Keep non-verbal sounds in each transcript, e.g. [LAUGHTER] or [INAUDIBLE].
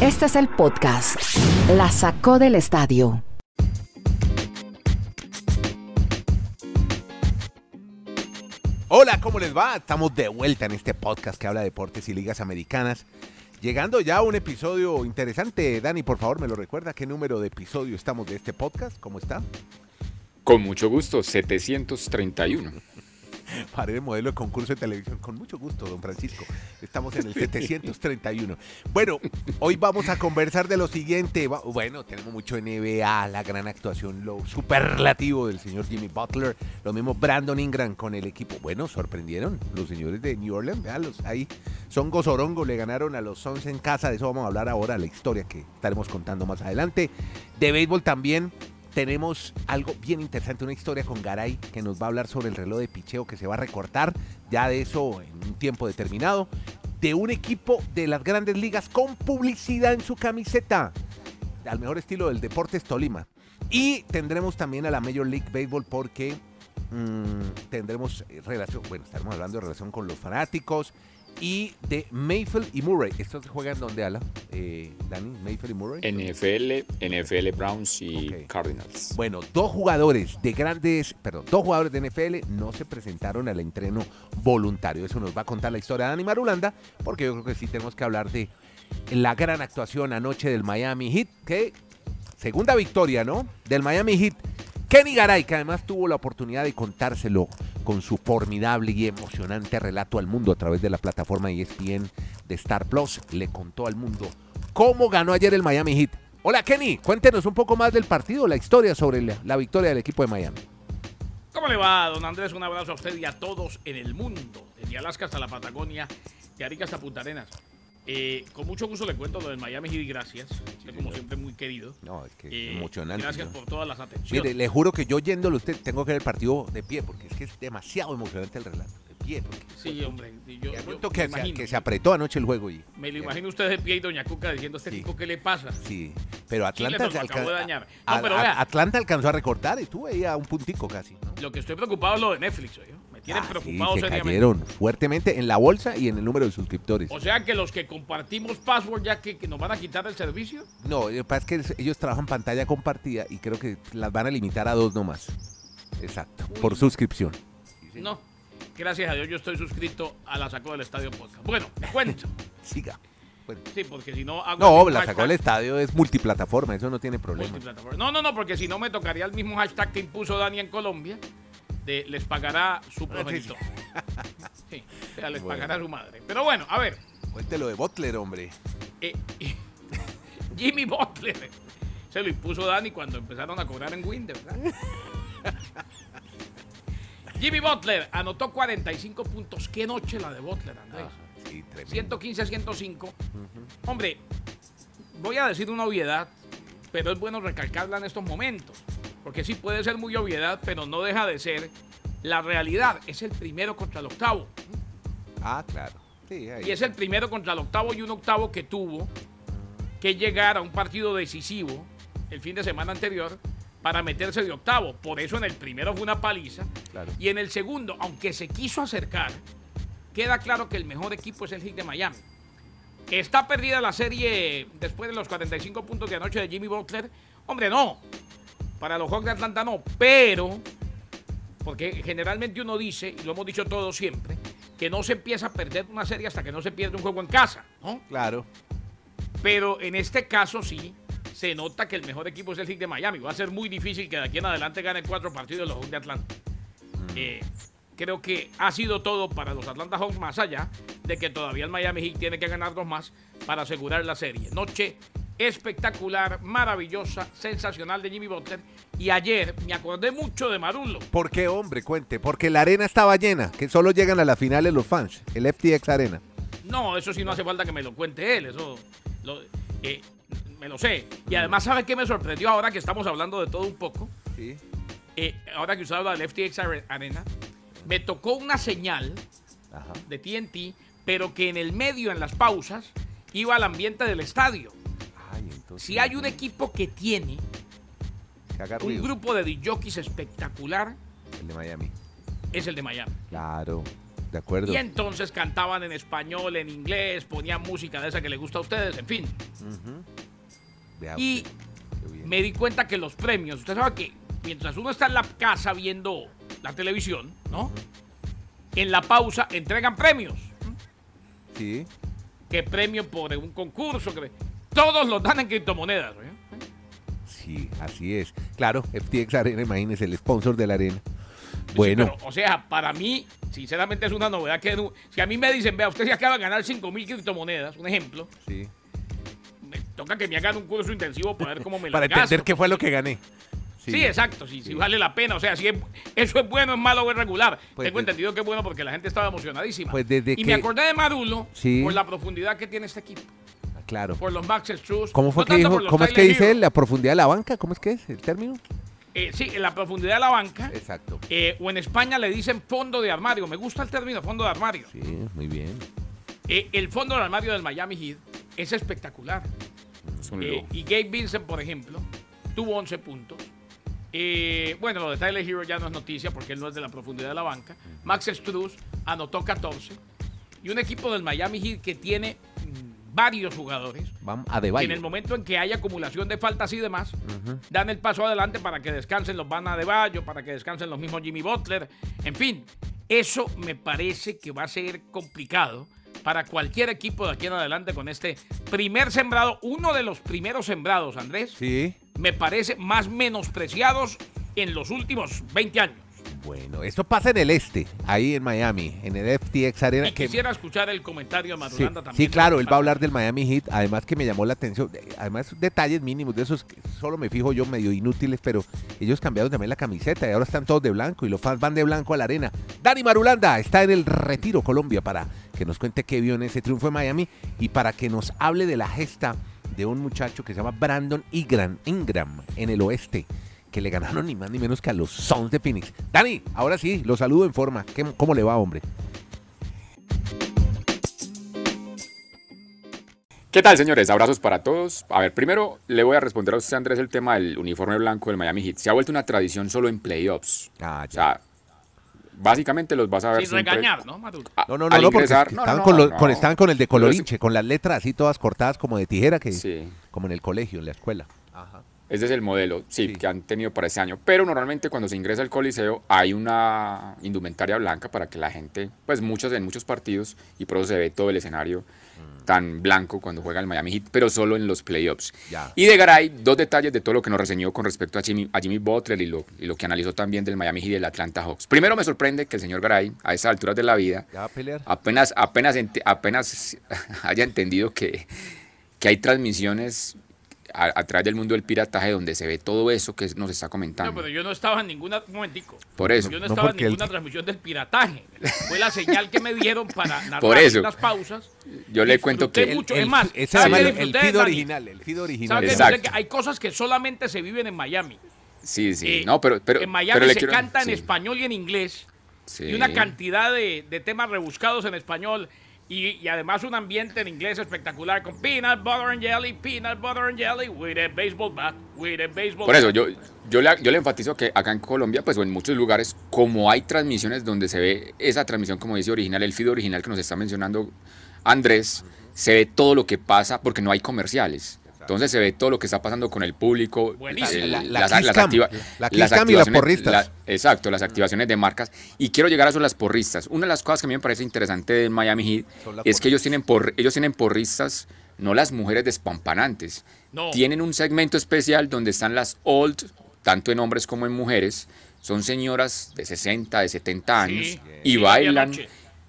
Este es el podcast. La sacó del estadio. Hola, ¿cómo les va? Estamos de vuelta en este podcast que habla de deportes y ligas americanas. Llegando ya a un episodio interesante. Dani, por favor, me lo recuerda. ¿Qué número de episodio estamos de este podcast? ¿Cómo está? Con mucho gusto, 731. [LAUGHS] para el modelo de concurso de televisión. Con mucho gusto, don Francisco. Estamos en el 731. Bueno, hoy vamos a conversar de lo siguiente. Bueno, tenemos mucho NBA, la gran actuación, lo superlativo del señor Jimmy Butler, lo mismo Brandon Ingram con el equipo. Bueno, sorprendieron los señores de New Orleans. Veanlos ahí. Son Gozorongo, le ganaron a los Suns en casa. De eso vamos a hablar ahora, la historia que estaremos contando más adelante. De béisbol también tenemos algo bien interesante, una historia con Garay que nos va a hablar sobre el reloj de picheo que se va a recortar, ya de eso en un tiempo determinado, de un equipo de las grandes ligas con publicidad en su camiseta, al mejor estilo del Deportes Tolima. Y tendremos también a la Major League Baseball porque mm, tendremos relación, bueno, estaremos hablando de relación con los fanáticos, y de Mayfield y Murray. ¿Estos juegan donde, Ala? Eh, Dani, Mayfield y Murray. NFL, NFL Browns y Cardinals. Bueno, dos jugadores de grandes, perdón, dos jugadores de NFL no se presentaron al entreno voluntario. Eso nos va a contar la historia de Dani Marulanda, porque yo creo que sí tenemos que hablar de la gran actuación anoche del Miami Heat, que segunda victoria, ¿no? Del Miami Heat. Kenny Garay, que además tuvo la oportunidad de contárselo con su formidable y emocionante relato al mundo a través de la plataforma ESPN de Star Plus, le contó al mundo cómo ganó ayer el Miami Heat. Hola Kenny, cuéntenos un poco más del partido, la historia sobre la, victoria del equipo de Miami. ¿Cómo le va, don Andrés? Un abrazo a usted y a todos en el mundo, desde Alaska hasta la Patagonia, de Arica hasta Punta Arenas. Eh, con mucho gusto le cuento lo del Miami Heat, gracias. como siempre, muy querido. No, es que eh, emocionante. Gracias por todas las atenciones. Mire, le juro que yo yéndolo usted tengo que ver el partido de pie, porque es que es demasiado emocionante el relato. De pie, porque. Sí, hombre. Yo, yo que, se, que, se, apretó anoche el juego. Y, me lo imagino usted de pie y Doña Cuca diciendo: ¿Este tipo qué le pasa? Sí, pero Atlanta, se alcanzó, Atlanta alcanzó a recortar y estuvo ahí a un puntico casi. Lo que estoy preocupado es lo de Netflix, yo. Tienen ah, preocupados sí, se cayeron fuertemente en la bolsa y en el número de suscriptores. O sea que los que compartimos password ya que, nos van a quitar el servicio. No, lo que pasa es que ellos trabajan pantalla compartida y creo que las van a limitar a dos nomás. Exacto, por suscripción. no, gracias a Dios yo estoy suscrito a la Sacó del Estadio Podcast. Bueno, cuento. [LAUGHS] Siga. Sí, porque si no No, la sacó del estadio es multiplataforma, eso no tiene problema. No, no, no, porque si no me tocaría el mismo hashtag que impuso Dani en Colombia, les pagará su progenitor. Sí, [LAUGHS] les pagará su madre. Pero bueno, a ver. Cuéntelo de Butler, hombre. Eh, [LAUGHS] Jimmy Butler. Se lo impuso Dani cuando empezaron a cobrar en Windows, [LAUGHS] Jimmy Butler anotó 45 puntos. Qué noche la de Butler, Andrés. 115 a 105. Hombre, voy a decir una obviedad, pero es bueno recalcarla en estos momentos porque sí puede ser muy obviedad, pero no deja de ser la realidad. Es el primero contra el octavo. Ah, claro. Y es el primero contra el octavo y un octavo que tuvo que llegar a un partido decisivo el fin de semana anterior para meterse de octavo. Por eso en el primero fue una paliza. Y en el segundo, aunque se quiso acercar, queda claro que el mejor equipo es el Heat de Miami. ¿Está perdida la serie después de los 45 puntos de anoche de Jimmy Butler? Hombre, no. Para los Hawks de Atlanta no, pero, porque generalmente uno dice, y lo hemos dicho todos siempre, que no se empieza a perder una serie hasta que no se pierde un juego en casa, ¿no? Claro. Pero en este caso sí, se nota que el mejor equipo es el Heat de Miami. Va a ser muy difícil que de aquí en adelante gane cuatro partidos los Hawks de Atlanta. Mm. Eh, creo que ha sido todo para los Atlanta Hawks, más allá de que todavía el Miami Heat tiene que ganar dos más para asegurar la serie. Noche espectacular, maravillosa, sensacional de Jimmy Butler. Y ayer me acordé mucho de Marulo. ¿Por qué, hombre? Cuente. Porque la arena estaba llena, que solo llegan a la finales los fans, el FTX Arena. No, eso sí no hace falta que me lo cuente él, eso eh, me lo sé. Y además, ¿sabe qué me sorprendió ahora que estamos hablando de todo un poco? Sí. Eh, ahora que usted habla del FTX Arena, me tocó una señal de TNT, pero que en el medio, en las pausas, iba al ambiente del estadio si hay un equipo que tiene un grupo de jockeys espectacular, el de Miami. Es el de Miami. Claro. de acuerdo. Y entonces cantaban en español, en inglés, ponían música de esa que les gusta a ustedes, en fin. Y qué me di cuenta que los premios, usted sabe que mientras uno está en la casa viendo la televisión, ¿no? En la pausa entregan premios. Sí. Que premio por un concurso, que todos los dan en criptomonedas. ¿eh? Sí, así es. Claro, FTX Arena, imagínese, el sponsor de la arena. Sí, Bueno, pero, o sea, para mí, sinceramente es una novedad que si a mí me dicen, vea, usted se acaba de ganar 5 mil criptomonedas, un ejemplo, sí. me toca que me hagan un curso intensivo para ver cómo me [LAUGHS] lo Para gasto. entender qué fue lo que gané. Sí, exacto, si, vale la pena, o sea, si es- eso es bueno, es malo o es regular. Pues Tengo entendido que es bueno porque la gente estaba emocionadísima. Pues desde y que- me acordé de Marulo Sí. por la profundidad que tiene este equipo, Claro. por los Max Struz. ¿Cómo fue no que dijo? ¿Cómo es que dice él? La profundidad de la banca, ¿cómo es que es el término? Eh, sí, en la profundidad de la banca. Exacto. eh, o en España le dicen fondo de armario. Me gusta el término fondo de armario. Sí, muy bien. Eh, el fondo de armario del Miami Heat es espectacular. Es un Eh, y Gabe Vincent, por ejemplo, tuvo 11 puntos. Eh, bueno, lo de Tyler Hero ya no es noticia porque él no es de la profundidad de la banca. Max Struz anotó 14. Y un equipo del Miami Heat que tiene varios jugadores Vamos a que en el momento en que hay acumulación de faltas y demás, dan el paso adelante para que descansen los Bana de Bayo, para que descansen los mismos Jimmy Butler. En fin, eso me parece que va a ser complicado para cualquier equipo de aquí en adelante con este primer sembrado, uno de los primeros sembrados, Andrés, Sí. me parece más menospreciados en los últimos 20 años. Bueno, esto pasa en el este, ahí en Miami, en el FTX Arena. Y que- quisiera escuchar el comentario de Sí, Maduranda también. sí, claro, él va a hablar del Miami Heat, además que me llamó la atención, eh, además detalles mínimos de esos que solo me fijo yo medio inútiles, pero ellos cambiaron también la camiseta y ahora están todos de blanco y los fans van de blanco a la arena. Dani Marulanda está en el Retiro Colombia para que nos cuente qué vio en ese triunfo de Miami y para que nos hable de la gesta de un muchacho que se llama Brandon Ingram, Ingram en el oeste, que le ganaron ni más ni menos que a los Suns de Phoenix. Dani, ahora sí, lo saludo en forma. ¿Qué- ¿Cómo le va, hombre? ¿Qué tal, señores? Abrazos para todos. A ver, primero le voy a responder a usted, Andrés, el tema del uniforme blanco del Miami Heat. Se ha vuelto una tradición solo en playoffs. Ah, O sea, básicamente los vas a ver Sin siempre regañar, ¿no, Maduro? a- No, no, no, al no, porque No, estaban, no, con, con- estaban con el de colorinche, con las letras así todas cortadas como de tijera, que Sí. como en el colegio, en la escuela. Ese es el modelo, sí, Sí. que han tenido para este año. Pero normalmente cuando se ingresa al Coliseo hay una indumentaria blanca para que la gente, pues muchos en muchos partidos, y por eso se ve todo el escenario Mm. tan blanco cuando juega el Miami Heat, pero solo en los playoffs. Y de Garay, dos detalles de todo lo que nos reseñó con respecto a Jimmy, a Jimmy Butler y lo, y lo que analizó también del Miami Heat y del Atlanta Hawks. Primero me sorprende que el señor Garay, a esas alturas de la vida, apenas, apenas, ente- apenas [LAUGHS] haya entendido que, que hay transmisiones a, a través del mundo del pirataje donde se ve todo eso que nos está comentando. No, pero yo no estaba en ninguna. Un momentico. Por eso. Yo no No, estaba en él- ninguna transmisión del pirataje. Fue la señal que me dieron para [LAUGHS] narrar Por eso. las pausas. Yo le cuento que- mucho. El- es más, ese se ¿sabe llama qué el, el feed original, el feed original. ¿Sabe qué Exacto. Que hay cosas que solamente se viven en Miami. Sí, sí. Eh, no, pero, pero, en Miami pero se quiero- canta en sí, español y en inglés. sí. Y una cantidad de, de temas rebuscados en español. Y, y además un ambiente en inglés espectacular con peanut butter and jelly, peanut butter and jelly, with a baseball bat, with a baseball Por eso, yo, yo, le, yo le enfatizo que acá en Colombia, pues o en muchos lugares, como hay transmisiones donde se ve esa transmisión, como dice original, el feed original que nos está mencionando Andrés, se ve todo lo que pasa porque no hay comerciales. Entonces se ve todo lo que está pasando con el público, Buenísimo. el- La- la las, activa- la y activaciones- porristas. exacto, las activaciones de marcas. Y quiero llegar a eso, las porristas. Una de las cosas que a mí me parece interesante de Miami Heat es que ellos tienen, por, ellos tienen porristas, no las mujeres despampanantes. No. Tienen un segmento especial donde están las old, tanto en hombres como en mujeres. Son señoras de 60, de 70 años Sí. y Sí, bailan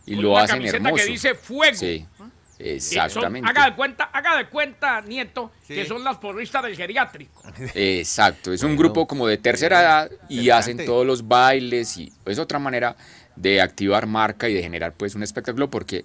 y Con lo una hacen camiseta hermoso. que dice fuego. Sí, Son- exactamente. haga de cuenta, haga de cuenta, nieto, Sí. que son las porristas del geriátrico. Exacto, es un grupo como de tercera edad y hacen todos los bailes y es otra manera de activar marca y de generar pues un espectáculo porque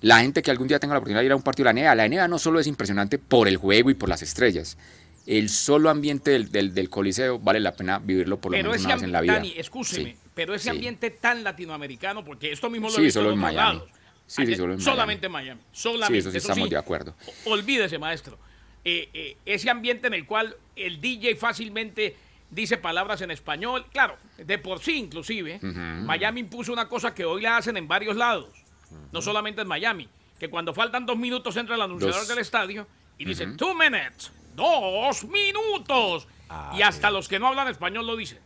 la gente que algún día tenga la oportunidad de ir a un partido de la NBA, la NBA no solo es impresionante por el juego y por las estrellas, el solo ambiente del, del, del coliseo vale la pena vivirlo por lo Pero menos una vez en la ambiente, vida. Dani, escúcheme, Sí, pero ese sí. ambiente tan latinoamericano, porque esto mismo lo Sí, he visto solo en en otros Miami. lados. Sí, sí, Ayer- solo en Solamente en Miami. Solamente. Sí, eso sí estamos de acuerdo. Olvídese, maestro. Eh, eh, ese ambiente en el cual el DJ fácilmente dice palabras en español. Claro, de por sí inclusive, Miami impuso una cosa que hoy la hacen en varios lados, no solamente en Miami, que cuando faltan dos minutos entra el anunciador Dos. del estadio y dice, two minutes, dos minutos. Ah, y hasta los que no hablan español lo dicen.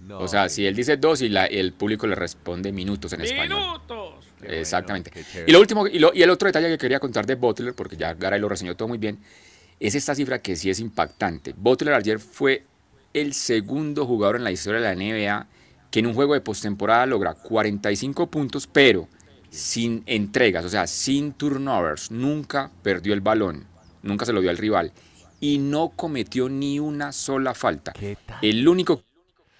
No, O sea, si él dice dos y la- el público le responde minutos en español. Minutos. Bueno, Exactamente. y lo último, y, lo- y el otro detalle que quería contar de Butler, porque ya Garay lo reseñó todo muy bien, es esta cifra que sí es impactante. Butler ayer fue el segundo jugador en la historia de la NBA que en un juego de postemporada logra 45 puntos, pero sin entregas, o sea, sin turnovers, nunca perdió el balón, nunca se lo dio al rival y no cometió ni una sola falta. El único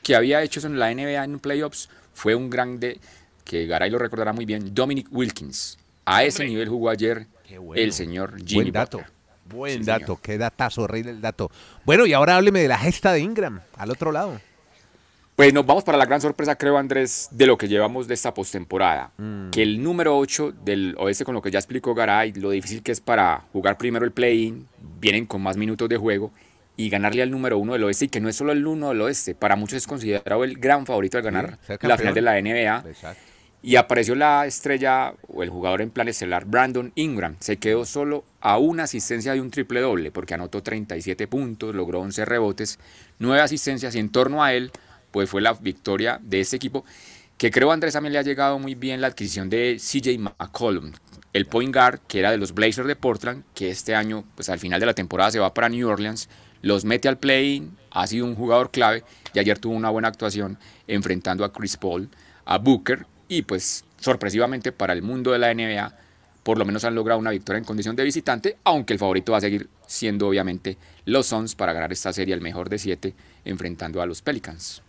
que había hecho eso en la NBA en playoffs fue un grande, que Garay lo recordará muy bien, Dominic Wilkins. A ese Hombre. nivel jugó ayer bueno. el señor Jimmy Buen dato. Butler. Buen Sí, dato, señor. qué datazo, rey del dato. Bueno, y ahora hábleme de la gesta de Ingram, al otro lado. Pues nos vamos para la gran sorpresa, creo, Andrés, de lo que llevamos de esta postemporada. Mm. Que el número 8 del oeste, con lo que ya explicó Garay, lo difícil que es para jugar primero el play-in, vienen con más minutos de juego, y ganarle al número 1 del oeste, y que no es solo el 1 del oeste, para muchos es considerado el gran favorito de ganar la final de la NBA. Exacto. Y apareció la estrella o el jugador en plan estelar, Brandon Ingram. Se quedó solo a una asistencia de un triple doble, porque anotó 37 puntos, logró 11 rebotes, 9 asistencias y en torno a él, pues fue la victoria de este equipo, que creo Andrés también le ha llegado muy bien la adquisición de CJ McCollum, el point guard que era de los Blazers de Portland, que este año, pues al final de la temporada se va para New Orleans, los mete al play-in, ha sido un jugador clave y ayer tuvo una buena actuación enfrentando a Chris Paul, a Booker y pues sorpresivamente para el mundo de la NBA por lo menos han logrado una victoria en condición de visitante, aunque el favorito va a seguir siendo obviamente los Suns para ganar esta serie al mejor de siete enfrentando a los Pelicans.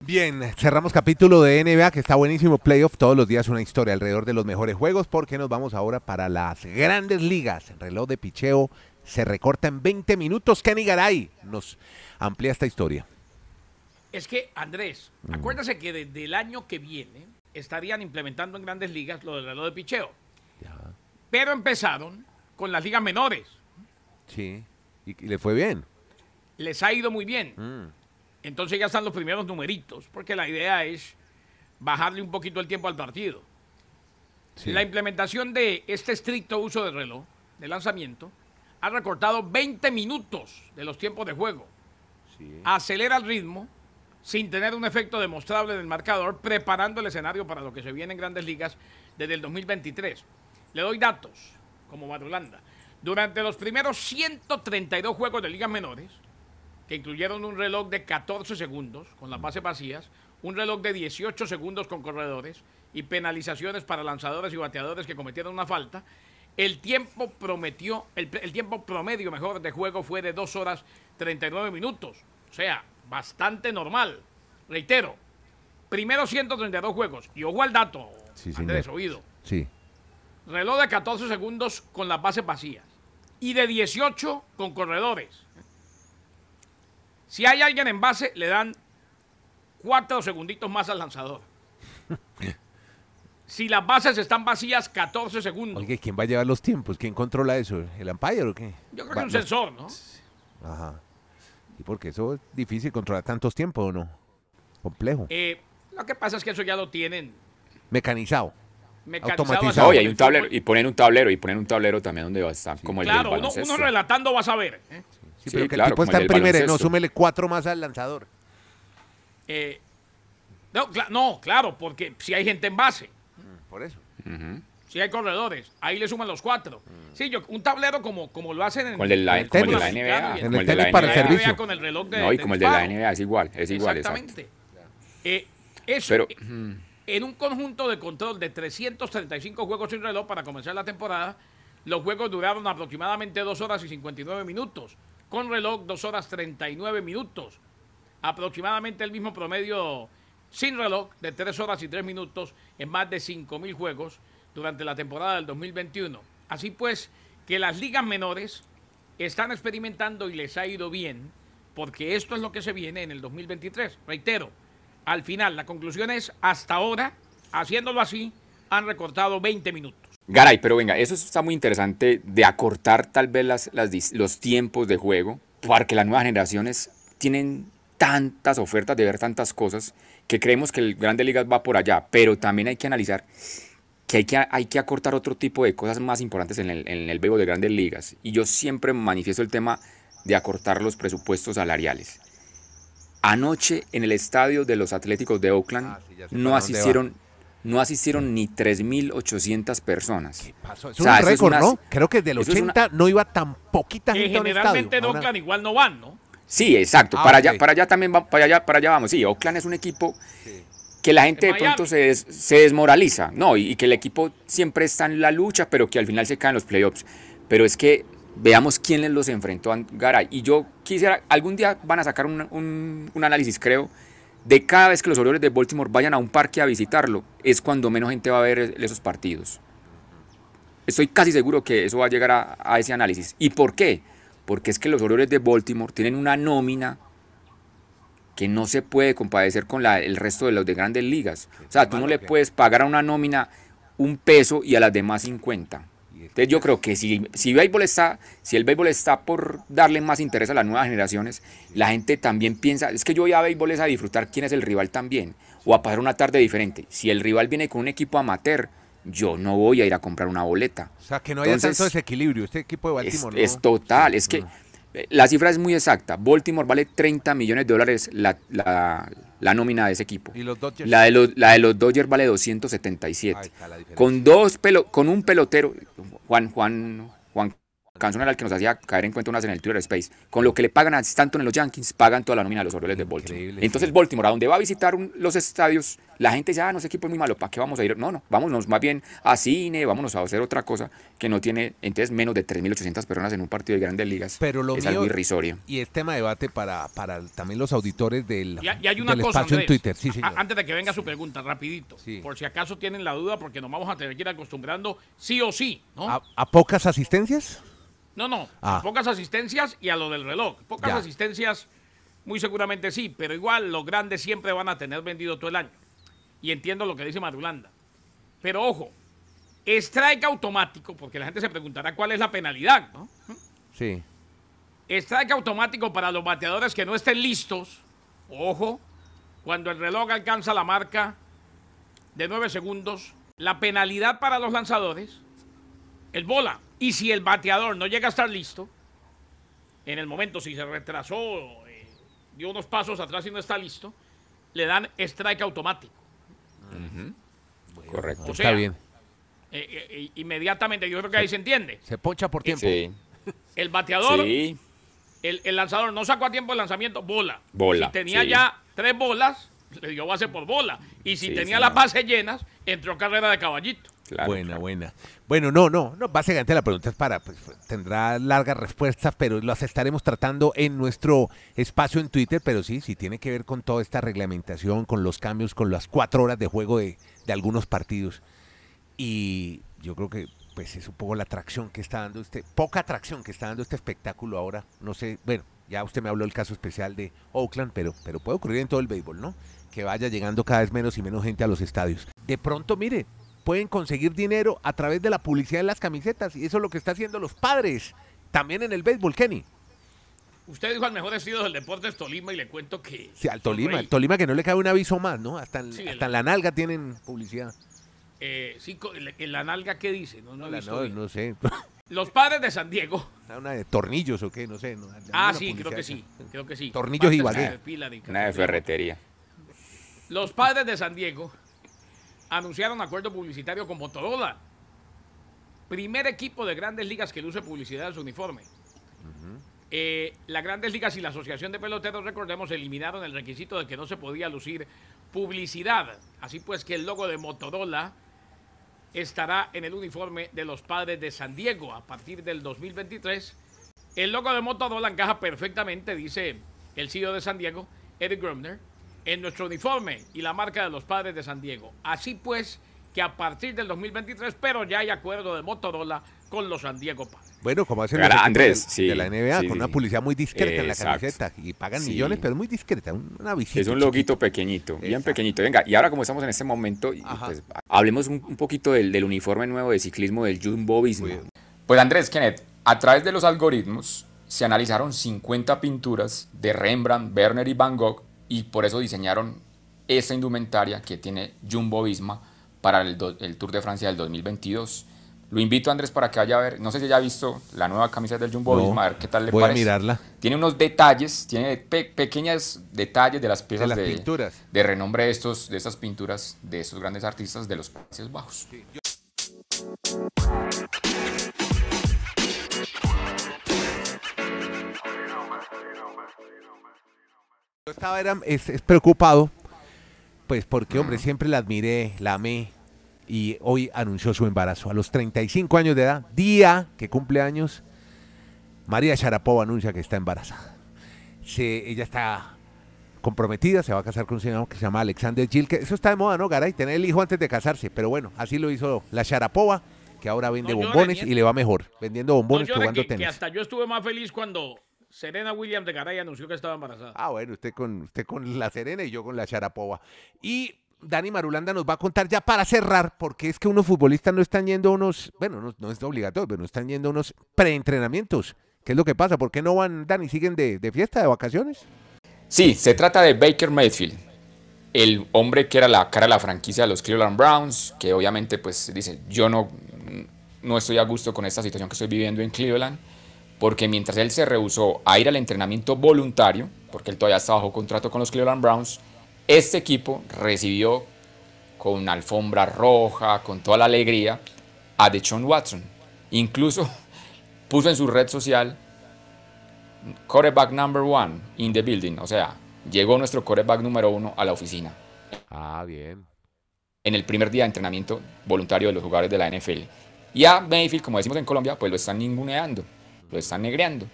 Bien, cerramos capítulo de NBA que está buenísimo. Playoff, todos los días una historia alrededor de los mejores juegos porque nos vamos ahora para las grandes ligas. El reloj de picheo se recorta en 20 minutos. Kenny Garay nos amplía esta historia. Es que, Andrés, acuérdase que desde el año que viene estarían implementando en grandes ligas lo del reloj de picheo. Pero empezaron con las ligas menores. Sí, y, y le fue bien. Les ha ido muy bien. Mm. Entonces ya están los primeros numeritos, porque la idea es bajarle un poquito el tiempo al partido. Sí. La implementación de este estricto uso del reloj, de lanzamiento, ha recortado 20 minutos de los tiempos de juego. Sí. Acelera el ritmo sin tener un efecto demostrable en el marcador, preparando el escenario para lo que se viene en grandes ligas desde el 2023. Le doy datos, como Madrulanda. Durante los primeros 132 juegos de ligas menores, que incluyeron un reloj de 14 segundos con las bases vacías, un reloj de 18 segundos con corredores y penalizaciones para lanzadores y bateadores que cometieron una falta, el tiempo prometió, el, el tiempo promedio mejor de juego fue de 2 horas 39 minutos. O sea, bastante normal. Reitero, primero 132 juegos. Y ojo al dato, Sí, Andrés, señor. oído. Sí. Reloj de 14 segundos con las bases vacías. Y de 18 con corredores. Si hay alguien en base, le dan 4 segunditos más al lanzador. Si las bases están vacías, 14 segundos. Oye, ¿quién va a llevar los tiempos? ¿Quién controla eso? ¿El umpire o qué? Yo creo Va- que un los- sensor, ¿no? Ajá. Y porque eso es difícil controlar tantos tiempos, ¿o no? Complejo. Eh, lo que pasa es que eso ya lo tienen Mecanizado. mecanizado. Automatizado. como hay el un tablero, y ponen un tablero, y ponen un tablero también donde va a estar, como el del Claro, uno, relatando va a saber. ¿eh? Sí, Sí, pero que claro, el tipo está el en primera, no, súmele cuatro más al lanzador. Eh, no, no, claro, porque si hay gente en base, Por eso. Ujú. si hay corredores, ahí le suman los cuatro. Sí, yo, un tablero como, como lo hacen en Como el de la, en como el de la. NBA. En el el de la tenis para el NBA. servicio. con el reloj de No, y como el de la. NBA es igual, es igual. Exactamente. Eh, eso, Pero, eh, en un conjunto de control de 335 juegos sin reloj para comenzar la temporada, los juegos duraron aproximadamente 2 horas y 59 minutos, con reloj 2 horas 39 minutos, aproximadamente el mismo promedio sin reloj de 3 horas y 3 minutos en más de 5 mil juegos durante la temporada del 2021. Así pues, que las ligas menores están experimentando y les ha ido bien, porque esto es lo que se viene en el 2023. Reitero, al final, la conclusión es, hasta ahora, haciéndolo así, han recortado 20 minutos. Garay, pero venga, eso está muy interesante de acortar tal vez los tiempos de juego, porque las nuevas generaciones tienen tantas ofertas de ver tantas cosas que creemos que el Grande Ligas va por allá, pero también hay que analizar que hay que, hay que acortar otro tipo de cosas más importantes en el, en el béisbol de Grandes Ligas. Y yo siempre manifiesto el tema de acortar los presupuestos salariales. Anoche en el estadio de los Atléticos de Oakland Ah, sí, no asistieron no asistieron ni 3.800 personas. Pasó. Es O sea, un es récord, una- ¿no? Creo que del eso es una- 80 no iba tan poquita Que gente un generalmente en Oakland igual no van, ¿no? Sí, exacto. Ah, para, allá, para allá también va- para allá, para allá vamos. Sí, Oakland es un equipo que la gente En de pronto se, des- se desmoraliza. No, y, y que el equipo siempre está en la lucha, pero que al final se caen los playoffs. Pero es que veamos quién les los enfrentó a Garay. Y yo quisiera, algún día van a sacar un, un- un análisis, creo, de cada vez que los Orioles de Baltimore vayan a un parque a visitarlo, es cuando menos gente va a ver esos partidos. Estoy casi seguro que eso va a llegar a, a ese análisis. ¿Y por qué? Porque es que los Orioles de Baltimore tienen una nómina que no se puede compadecer con la, el resto de los de grandes ligas. O sea, tú no le puedes pagar a una nómina un peso y a las demás 50. Entonces yo creo que si, si, béisbol está, si el béisbol está por darle más interés a las nuevas generaciones, la gente también piensa, es que yo voy a béisbol es a disfrutar quién es el rival también, o a pasar una tarde diferente. Si el rival viene con un equipo amateur, yo no voy a ir a comprar una boleta. O sea, que no haya Entonces, tanto desequilibrio. Este equipo de Es, Baltimore, es ¿no? total, es que eh, la cifra es muy exacta. Baltimore vale 30 millones de dólares la, la- la nómina de ese equipo. Y los Dodgers. La de los, la de los Dodgers vale 277. Ahí está la diferencia. Con dos pelo, con un pelotero, Juan, Juan, Juan Canzón era el que nos hacía caer en cuenta unas en el Twitter Space. Con lo que le pagan a Stanton en los Yankees, pagan toda la nómina de los Orioles de Baltimore. Increíble, Entonces Baltimore, a donde va a visitar un- los estadios, la gente dice, ah, no, ese equipo es muy malo, ¿para qué vamos a ir? No, no, vámonos más bien a cine, vámonos a hacer otra cosa que no tiene, entonces, menos de 3.800 personas en un partido de grandes ligas. Pero lo es mío- algo irrisorio. Y es tema de debate para, para también los auditores del, Y, y hay una del cosa, espacio en Twitter. Sí, a- señor. antes de que venga su pregunta, rapidito, Sí. por si acaso tienen la duda, porque nos vamos a tener que ir acostumbrando sí o sí, ¿no? ¿A, a pocas asistencias? No, no, Ah. a pocas asistencias y a lo del reloj. Pocas Ya. asistencias, muy seguramente sí, pero igual los grandes siempre van a tener vendido todo el año. Y entiendo lo que dice Marulanda. Pero ojo, strike automático, porque la gente se preguntará cuál es la penalidad, ¿no? Sí. Strike automático para los bateadores que no estén listos. Ojo, cuando el reloj alcanza la marca de 9 segundos, la penalidad para los lanzadores es bola. Y si el bateador no llega a estar listo, en el momento si se retrasó, eh, dio unos pasos atrás y no está listo, le dan strike automático. Correcto. O Está bien. eh, eh, inmediatamente, yo creo que ahí se entiende. Se poncha por tiempo. Sí, El bateador sí. el, el lanzador no sacó a tiempo el lanzamiento, bola. Bola, Si tenía sí. ya tres bolas, le dio base por bola. Y si Sí, tenía señor. las bases llenas, entró carrera de caballito. Claro, buena, claro. buena. Bueno, no, no, no, básicamente la pregunta es para, pues, tendrá largas respuestas, pero las estaremos tratando en nuestro espacio en Twitter, pero sí, sí tiene que ver con toda esta reglamentación, con los cambios, con las cuatro horas de juego de, de algunos partidos. Y yo creo que pues es un poco la atracción que está dando este, poca atracción que está dando este espectáculo ahora. No sé, bueno, ya usted me habló del caso especial de Oakland, pero, pero puede ocurrir en todo el béisbol, ¿no? Que vaya llegando cada vez menos y menos gente a los estadios. De pronto, mire, pueden conseguir dinero a través de la publicidad de las camisetas y eso es lo que está haciendo los padres. También en el béisbol, Kenny. Usted dijo al mejor estilo del deporte es Tolima y le cuento que. Sí, al Tolima, al Tolima que no le cabe un aviso más, ¿no? Hasta, Sí, hasta el- en la nalga tienen publicidad. Eh, sí, en la- nalga, ¿qué dice? No, no he La- visto no, sé. [LAUGHS] Los padres de San Diego. Una de tornillos o qué, no sé. ¿no? Ah, sí, creo que sí. Creo que sí. Tornillos Ibagué. de pila de Una de ferretería. Los padres de San Diego anunciaron acuerdo publicitario con Motorola. Primer equipo de grandes ligas que luce publicidad en su uniforme. Eh, las grandes ligas y la Asociación de Peloteros, recordemos, eliminaron el requisito de que no se podía lucir publicidad. Así pues que el logo de Motorola estará en el uniforme de los padres de San Diego a partir del 2023. El logo de Motorola encaja perfectamente, dice el CEO de San Diego, Eric Grumner, en nuestro uniforme y la marca de los padres de San Diego. Así pues que a partir del 2023, pero ya hay acuerdo de Motorola con los San Diego Padres. Bueno, como hacen los Andrés, de, sí, de la NBA, sí, con sí, una publicidad muy discreta en la Exacto. camiseta. Y pagan Sí. millones, pero muy discreta, un- una visita. Es un loguito pequeñito, bien Exacto. pequeñito. Venga, y ahora como estamos en este momento, pues, hablemos un, un poquito del, del uniforme nuevo de ciclismo del Jumbo Visma. Pues Andrés Kenneth, a través de los algoritmos se analizaron 50 pinturas de Rembrandt, Werner y Van Gogh y por eso diseñaron esa indumentaria que tiene Jumbo Visma para el, do- el Tour de Francia del 2022. Lo invito Andrés para que vaya a ver, no sé si ya ha visto la nueva camiseta del Jumbo No, Visma, a ver qué tal le voy a parece. mirarla. Tiene unos detalles, tiene pe- pequeños detalles de las piezas las de, pinturas. de renombre de, estos, de estas pinturas de estos grandes artistas de los Países Bajos. Yo estaba era, es, es preocupado, pues porque, hombre, siempre la admiré, la amé, y hoy anunció su embarazo. A los 35 años de edad, día que cumple años, María Sharapova anuncia que está embarazada. Se, ella está comprometida, se va a casar con un señor que se llama Alexander Gil, que eso está de moda, ¿no, Garay? Tener el hijo antes de casarse, pero bueno, así lo hizo la Sharapova, que ahora vende No bombones nieto. y le va mejor, vendiendo bombones No que jugando que, que tenis. hasta yo estuve más feliz cuando Serena Williams de Garay anunció que estaba embarazada. Ah, bueno, usted con, usted con la Serena y yo con la Sharapova. Y Dani Marulanda nos va a contar ya para cerrar, porque es que unos futbolistas no están yendo a unos, bueno, no, no es obligatorio, pero no están yendo a unos preentrenamientos. ¿Qué es lo que pasa? ¿Por qué no van, Dani, siguen de, de fiesta, de vacaciones? Sí, se trata de Baker Mayfield, el hombre que era la cara de la franquicia de los Cleveland Browns, que obviamente pues dice, yo no, no estoy a gusto con esta situación que estoy viviendo en Cleveland, porque mientras él se rehusó a ir al entrenamiento voluntario, porque él todavía está bajo contrato con los Cleveland Browns, este equipo recibió con una alfombra roja, con toda la alegría, a Deshaun Watson. Incluso [LAUGHS] puso en su red social quarterback number one in the building. O sea, llegó nuestro quarterback número uno a la oficina Ah, bien. en el primer día de entrenamiento voluntario de los jugadores de la NFL. Y a Mayfield, como decimos en Colombia, pues lo están ninguneando, lo están negreando.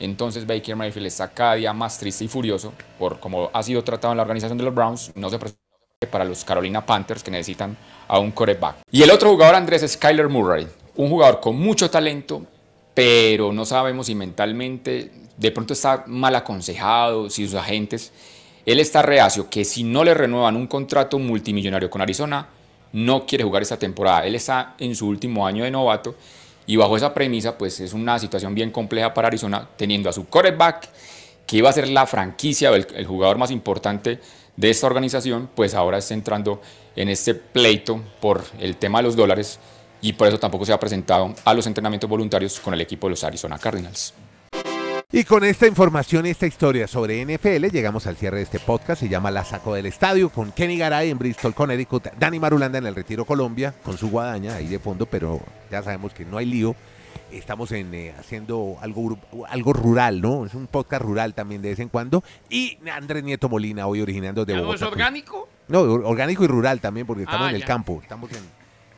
Entonces Baker Mayfield está cada día más triste y furioso por cómo ha sido tratado en la organización de los Browns. No se presenta para los Carolina Panthers que necesitan a un quarterback. Y el otro jugador, Andrés, es Kyler Murray. Un jugador con mucho talento, pero no sabemos si mentalmente de pronto está mal aconsejado, si sus agentes. Él está reacio que si no le renuevan un contrato multimillonario con Arizona, no quiere jugar esta temporada. Él está en su último año de novato y bajo esa premisa, pues es una situación bien compleja para Arizona, teniendo a su quarterback, que iba a ser la franquicia el, el jugador más importante de esta organización, pues ahora está entrando en este pleito por el tema de los dólares y por eso tampoco se ha presentado a los entrenamientos voluntarios con el equipo de los Arizona Cardinals. Y con esta información y esta historia sobre NFL llegamos al cierre de este podcast. Se llama La Saco del Estadio con Kenny Garay en Bristol, Connecticut. Dani Marulanda en el Retiro Colombia con su guadaña ahí de fondo, pero ya sabemos que no hay lío. Estamos en, eh, haciendo algo, algo rural, ¿no? Es un podcast rural también de vez en cuando. Y Andrés Nieto Molina hoy originando de ¿Ya no es Bogotá. orgánico? No, or- orgánico y rural también, porque estamos Ah, en el ya. campo. Estamos en,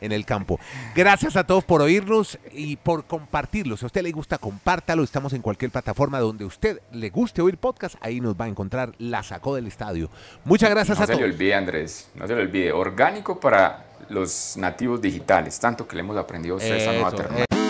en el campo. Gracias a todos por oírnos y por compartirlo. Si a usted le gusta, compártalo. Estamos en cualquier plataforma donde usted le guste oír podcast. Ahí nos va a encontrar La Sacó del Estadio. Muchas gracias No a se le todos. olvide, Andrés, no se le olvide, orgánico para los nativos digitales, tanto que le hemos aprendido a usted esta nueva terminología.